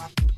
Bye.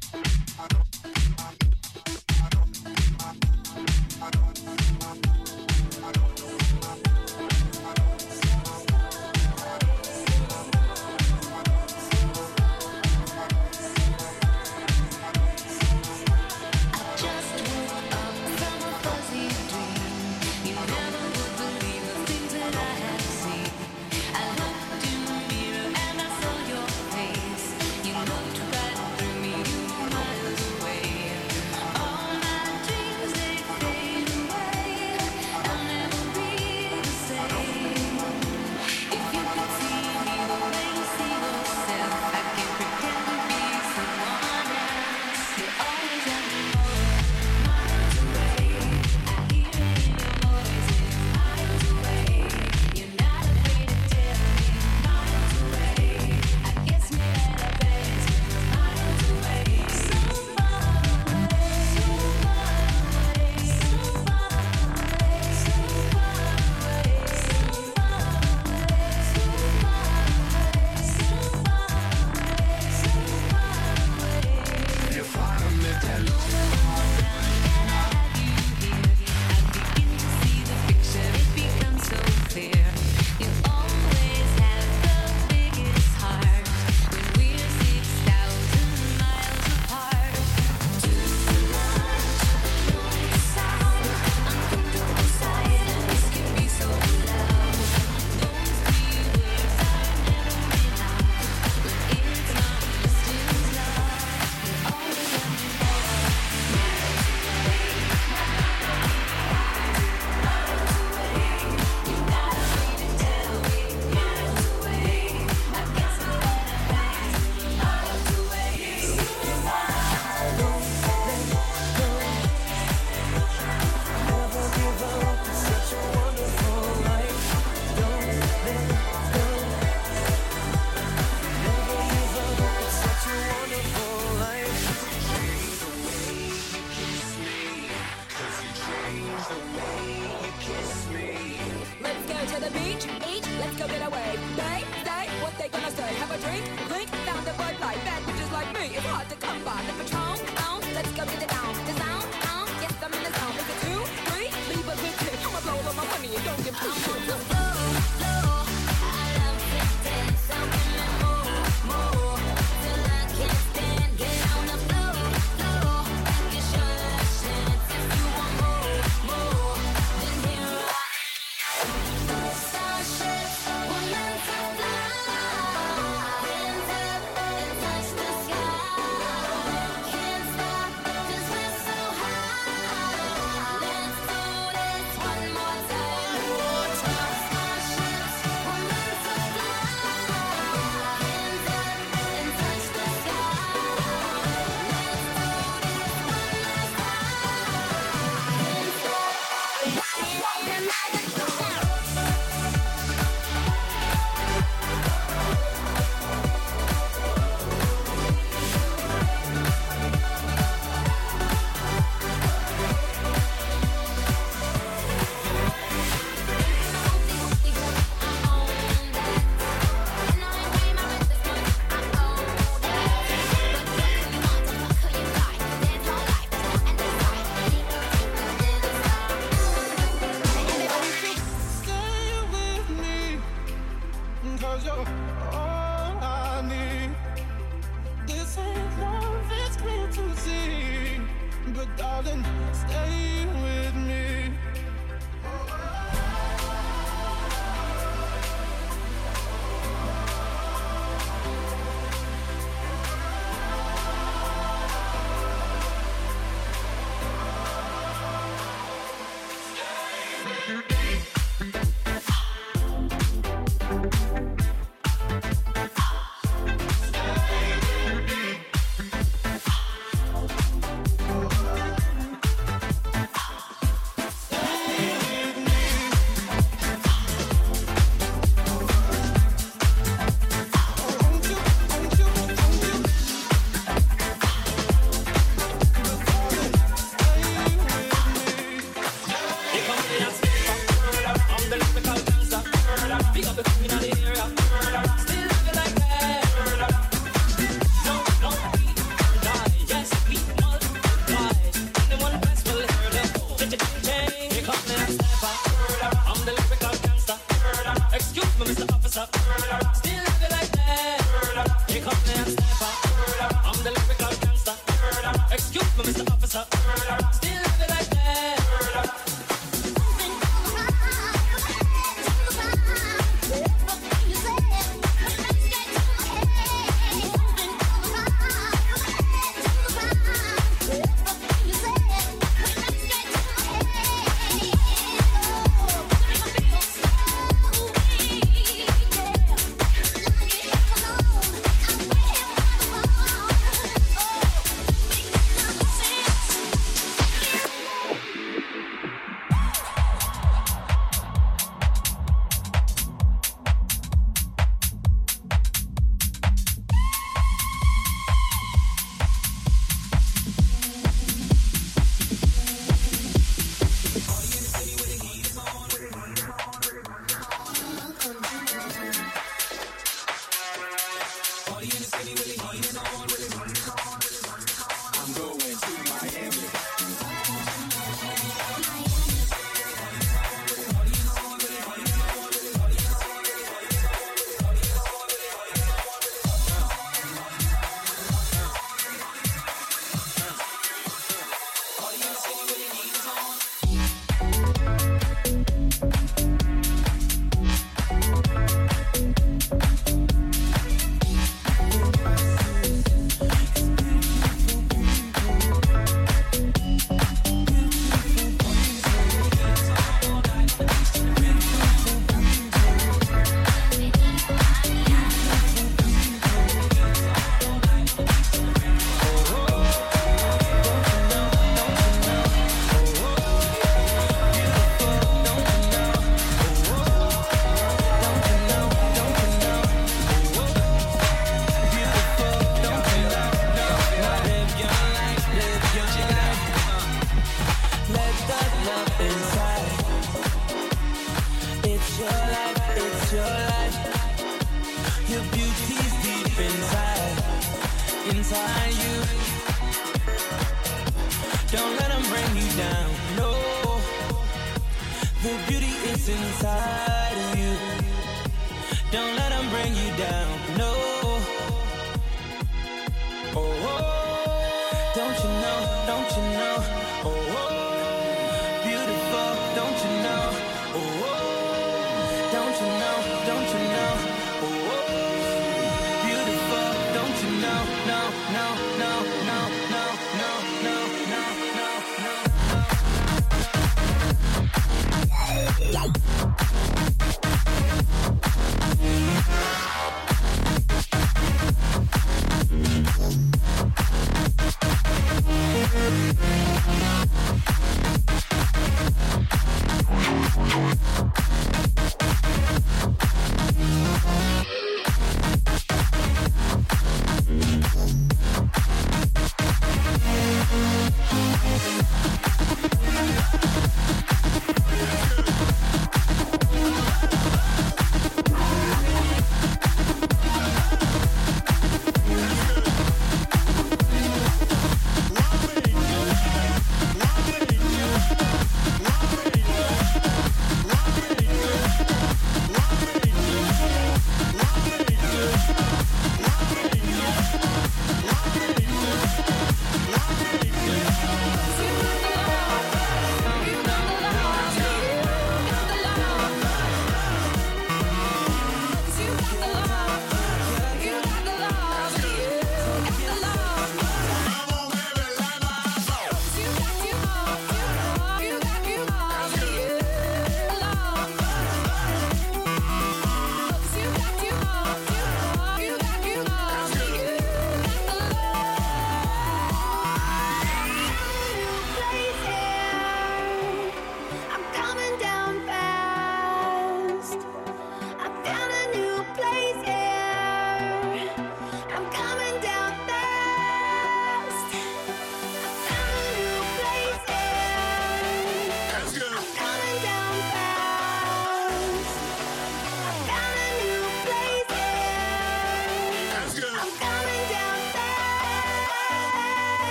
to fight. Mr. Officer.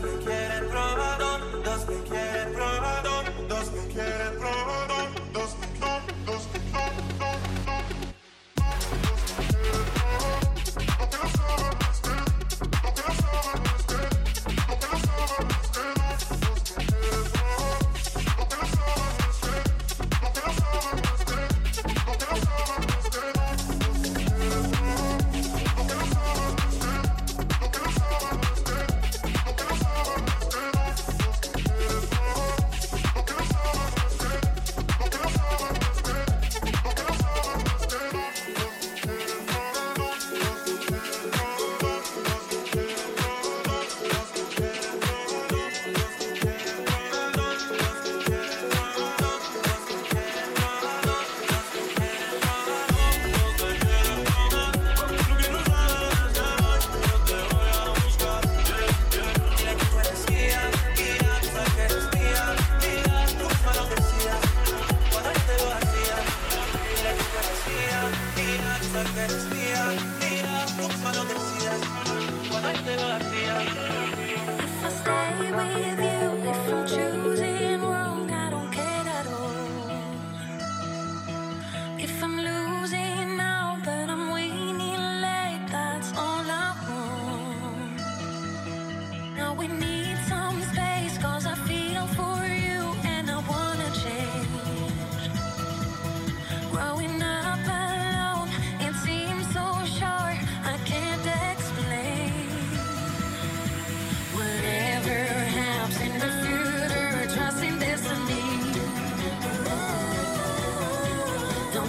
dos me quieren probar, dos me quieren probar, dos me quieren probar.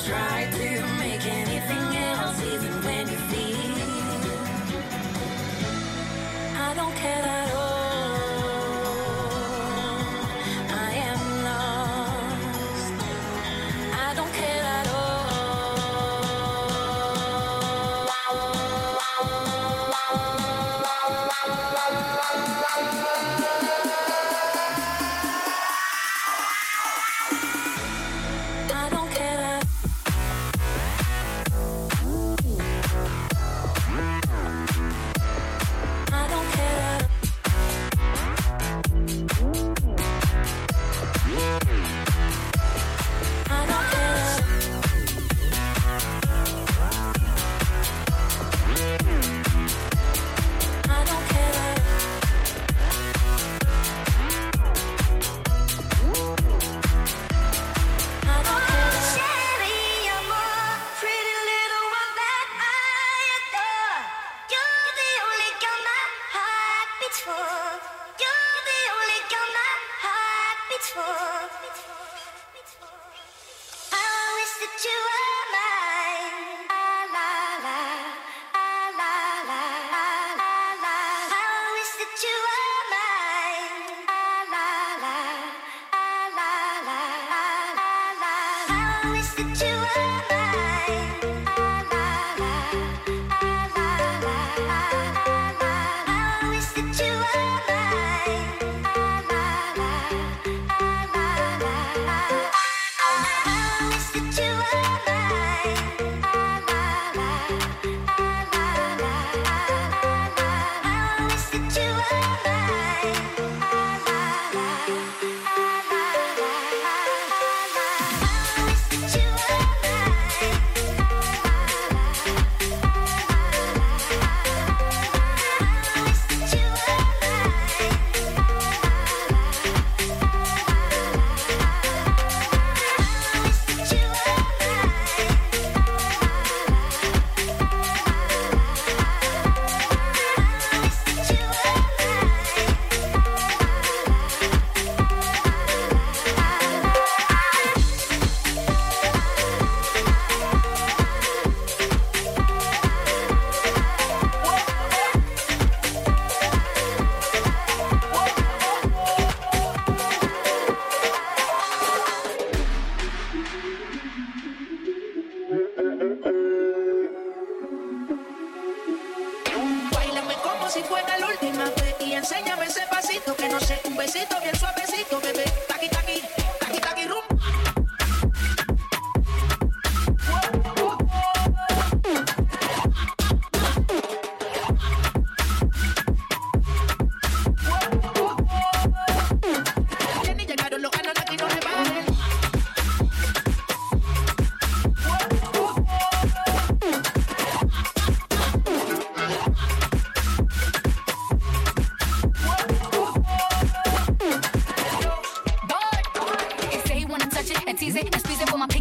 try to make anything else, even when you feel. I don't care.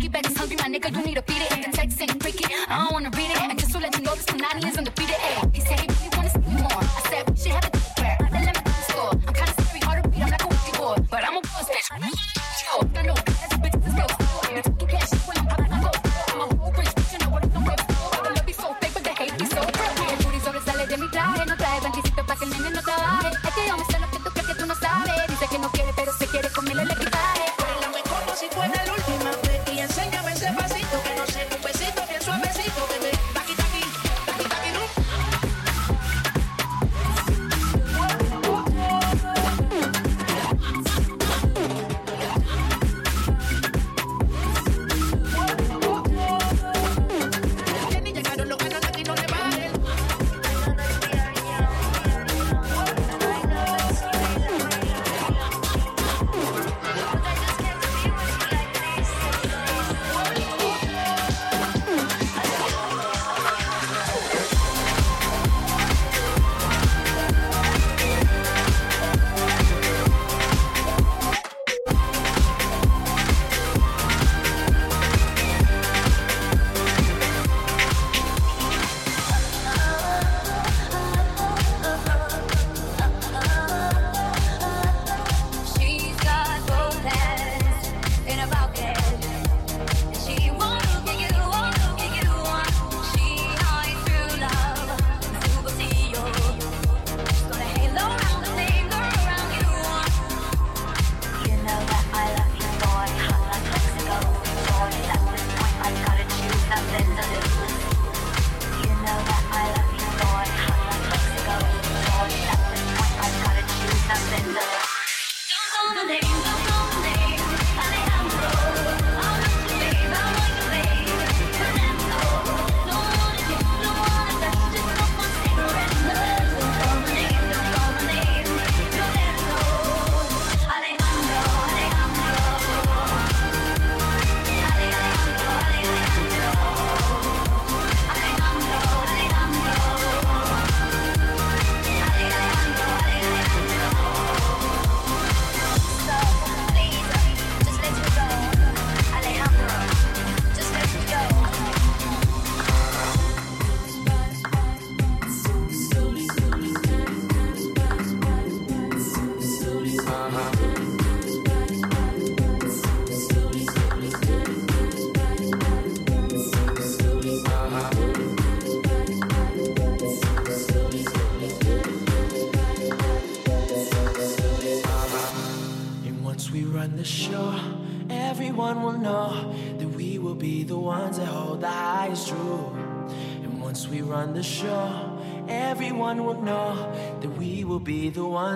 piggyback is hungry, my nigga, you need to beat it. The text ain't cricket, I don't wanna read it. And just to let you know, this Panani is in the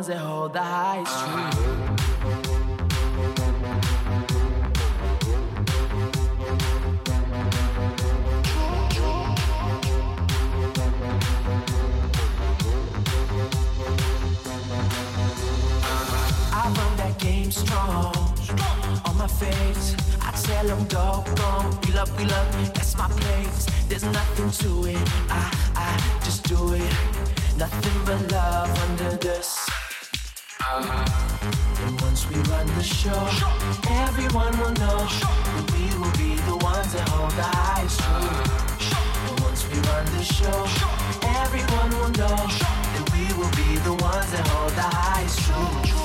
ones that hold the highest truth. strong. On my face, I tell them go wrong. We love, we love, that's my place. There's nothing to it. I, I just do it. Nothing but love under the sun. And once we run the show, everyone will know that we will be the ones that hold the highest truth. And once we run the show, everyone will know that we will be the ones that hold the highest truth.